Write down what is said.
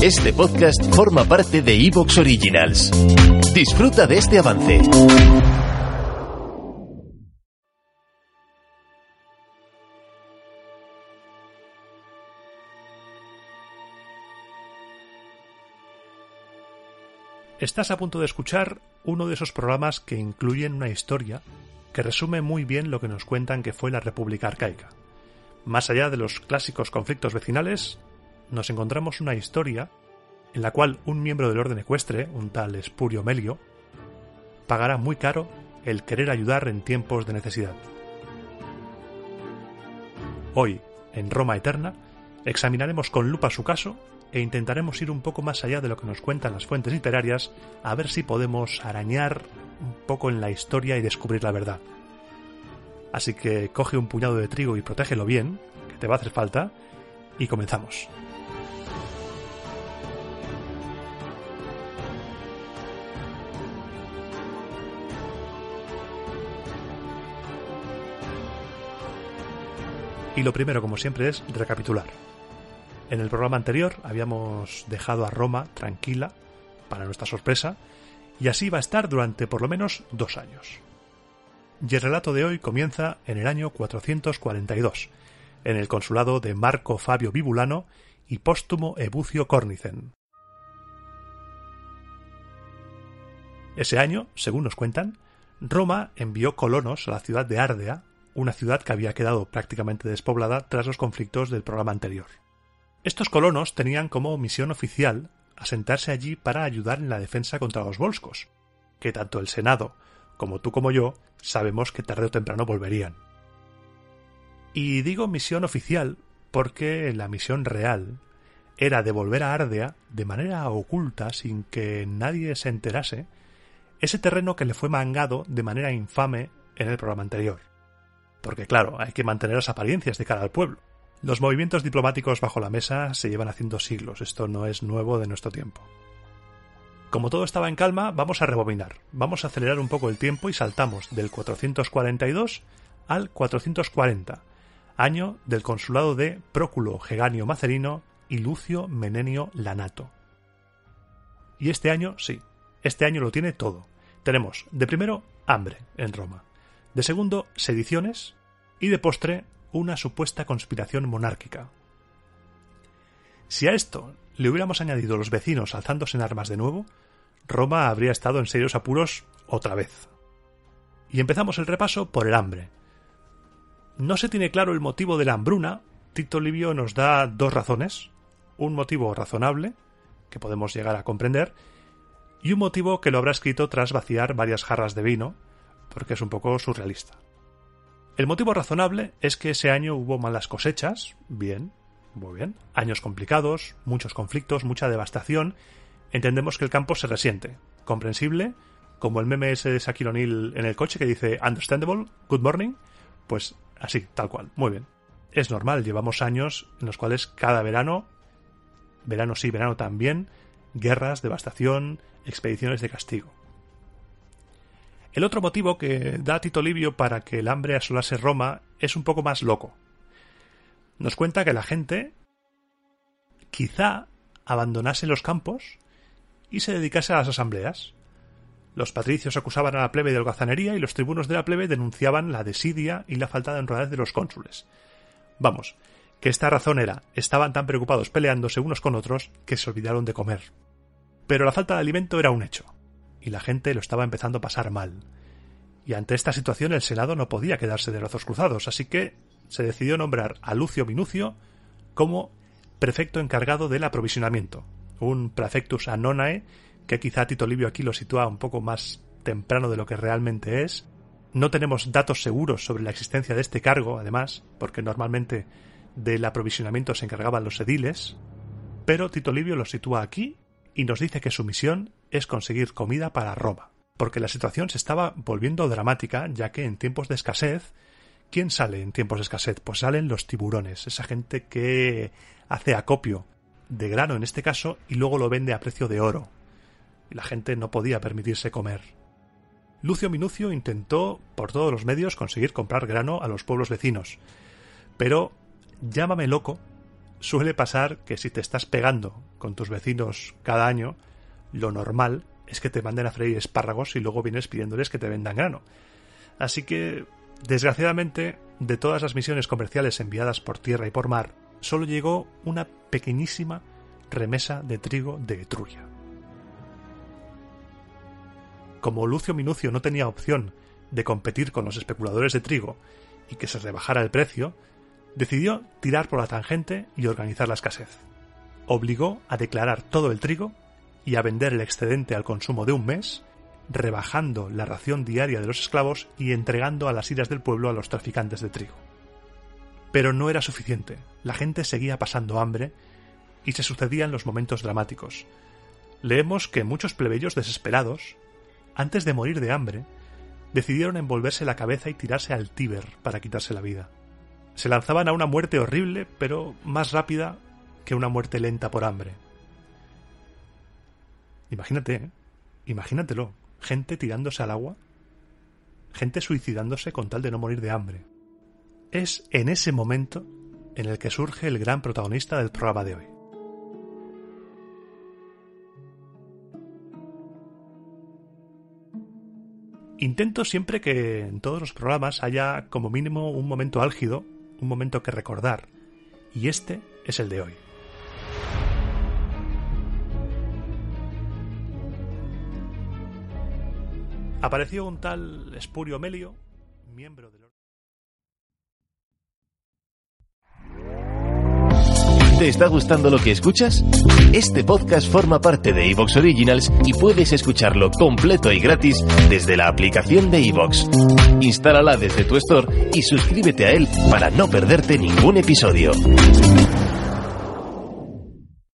Este podcast forma parte de Evox Originals. Disfruta de este avance. Estás a punto de escuchar uno de esos programas que incluyen una historia que resume muy bien lo que nos cuentan que fue la República Arcaica. Más allá de los clásicos conflictos vecinales, nos encontramos una historia en la cual un miembro del orden ecuestre, un tal Espurio Melio, pagará muy caro el querer ayudar en tiempos de necesidad. Hoy, en Roma Eterna, examinaremos con lupa su caso e intentaremos ir un poco más allá de lo que nos cuentan las fuentes literarias a ver si podemos arañar un poco en la historia y descubrir la verdad. Así que coge un puñado de trigo y protégelo bien, que te va a hacer falta, y comenzamos. Y lo primero, como siempre, es recapitular. En el programa anterior habíamos dejado a Roma tranquila, para nuestra sorpresa, y así va a estar durante por lo menos dos años. Y el relato de hoy comienza en el año 442, en el consulado de Marco Fabio Bibulano y póstumo Ebucio Cornicen. Ese año, según nos cuentan, Roma envió colonos a la ciudad de Ardea una ciudad que había quedado prácticamente despoblada tras los conflictos del programa anterior. Estos colonos tenían como misión oficial asentarse allí para ayudar en la defensa contra los volscos, que tanto el Senado como tú como yo sabemos que tarde o temprano volverían. Y digo misión oficial porque la misión real era devolver a Ardea de manera oculta, sin que nadie se enterase, ese terreno que le fue mangado de manera infame en el programa anterior porque claro, hay que mantener las apariencias de cara al pueblo. Los movimientos diplomáticos bajo la mesa se llevan haciendo siglos, esto no es nuevo de nuestro tiempo. Como todo estaba en calma, vamos a rebobinar, vamos a acelerar un poco el tiempo y saltamos del 442 al 440, año del consulado de Próculo Geganio Macerino y Lucio Menenio Lanato. Y este año, sí, este año lo tiene todo. Tenemos, de primero, hambre en Roma de segundo, sediciones y de postre, una supuesta conspiración monárquica. Si a esto le hubiéramos añadido los vecinos alzándose en armas de nuevo, Roma habría estado en serios apuros otra vez. Y empezamos el repaso por el hambre. No se tiene claro el motivo de la hambruna. Tito Livio nos da dos razones. Un motivo razonable, que podemos llegar a comprender, y un motivo que lo habrá escrito tras vaciar varias jarras de vino, porque es un poco surrealista. El motivo razonable es que ese año hubo malas cosechas, bien, muy bien, años complicados, muchos conflictos, mucha devastación, entendemos que el campo se resiente, comprensible, como el meme ese de Shaquille O'Neal en el coche que dice understandable, good morning, pues así, tal cual, muy bien. Es normal, llevamos años en los cuales cada verano, verano sí, verano también, guerras, devastación, expediciones de castigo. El otro motivo que da Tito Livio para que el hambre asolase Roma es un poco más loco. Nos cuenta que la gente quizá abandonase los campos y se dedicase a las asambleas. Los patricios acusaban a la plebe de holgazanería y los tribunos de la plebe denunciaban la desidia y la falta de honradez de los cónsules. Vamos, que esta razón era, estaban tan preocupados peleándose unos con otros que se olvidaron de comer. Pero la falta de alimento era un hecho y la gente lo estaba empezando a pasar mal. Y ante esta situación el Senado no podía quedarse de brazos cruzados, así que se decidió nombrar a Lucio Minucio como prefecto encargado del aprovisionamiento, un prefectus anonae que quizá Tito Livio aquí lo sitúa un poco más temprano de lo que realmente es. No tenemos datos seguros sobre la existencia de este cargo, además, porque normalmente del aprovisionamiento se encargaban los ediles, pero Tito Livio lo sitúa aquí y nos dice que su misión es conseguir comida para Roma, porque la situación se estaba volviendo dramática, ya que en tiempos de escasez, ¿quién sale en tiempos de escasez? Pues salen los tiburones, esa gente que hace acopio de grano en este caso y luego lo vende a precio de oro. La gente no podía permitirse comer. Lucio Minucio intentó por todos los medios conseguir comprar grano a los pueblos vecinos, pero llámame loco, suele pasar que si te estás pegando con tus vecinos cada año, lo normal es que te manden a freír espárragos y luego vienes pidiéndoles que te vendan grano. Así que, desgraciadamente, de todas las misiones comerciales enviadas por tierra y por mar, solo llegó una pequeñísima remesa de trigo de Etruria. Como Lucio Minucio no tenía opción de competir con los especuladores de trigo y que se rebajara el precio, decidió tirar por la tangente y organizar la escasez. Obligó a declarar todo el trigo y a vender el excedente al consumo de un mes, rebajando la ración diaria de los esclavos y entregando a las iras del pueblo a los traficantes de trigo. Pero no era suficiente, la gente seguía pasando hambre y se sucedían los momentos dramáticos. Leemos que muchos plebeyos desesperados, antes de morir de hambre, decidieron envolverse la cabeza y tirarse al Tíber para quitarse la vida. Se lanzaban a una muerte horrible, pero más rápida que una muerte lenta por hambre. Imagínate, ¿eh? imagínatelo, gente tirándose al agua, gente suicidándose con tal de no morir de hambre. Es en ese momento en el que surge el gran protagonista del programa de hoy. Intento siempre que en todos los programas haya como mínimo un momento álgido, un momento que recordar, y este es el de hoy. Apareció un tal Espurio Melio, miembro del ¿Te está gustando lo que escuchas? Este podcast forma parte de Evox Originals y puedes escucharlo completo y gratis desde la aplicación de Evox. Instálala desde tu store y suscríbete a él para no perderte ningún episodio.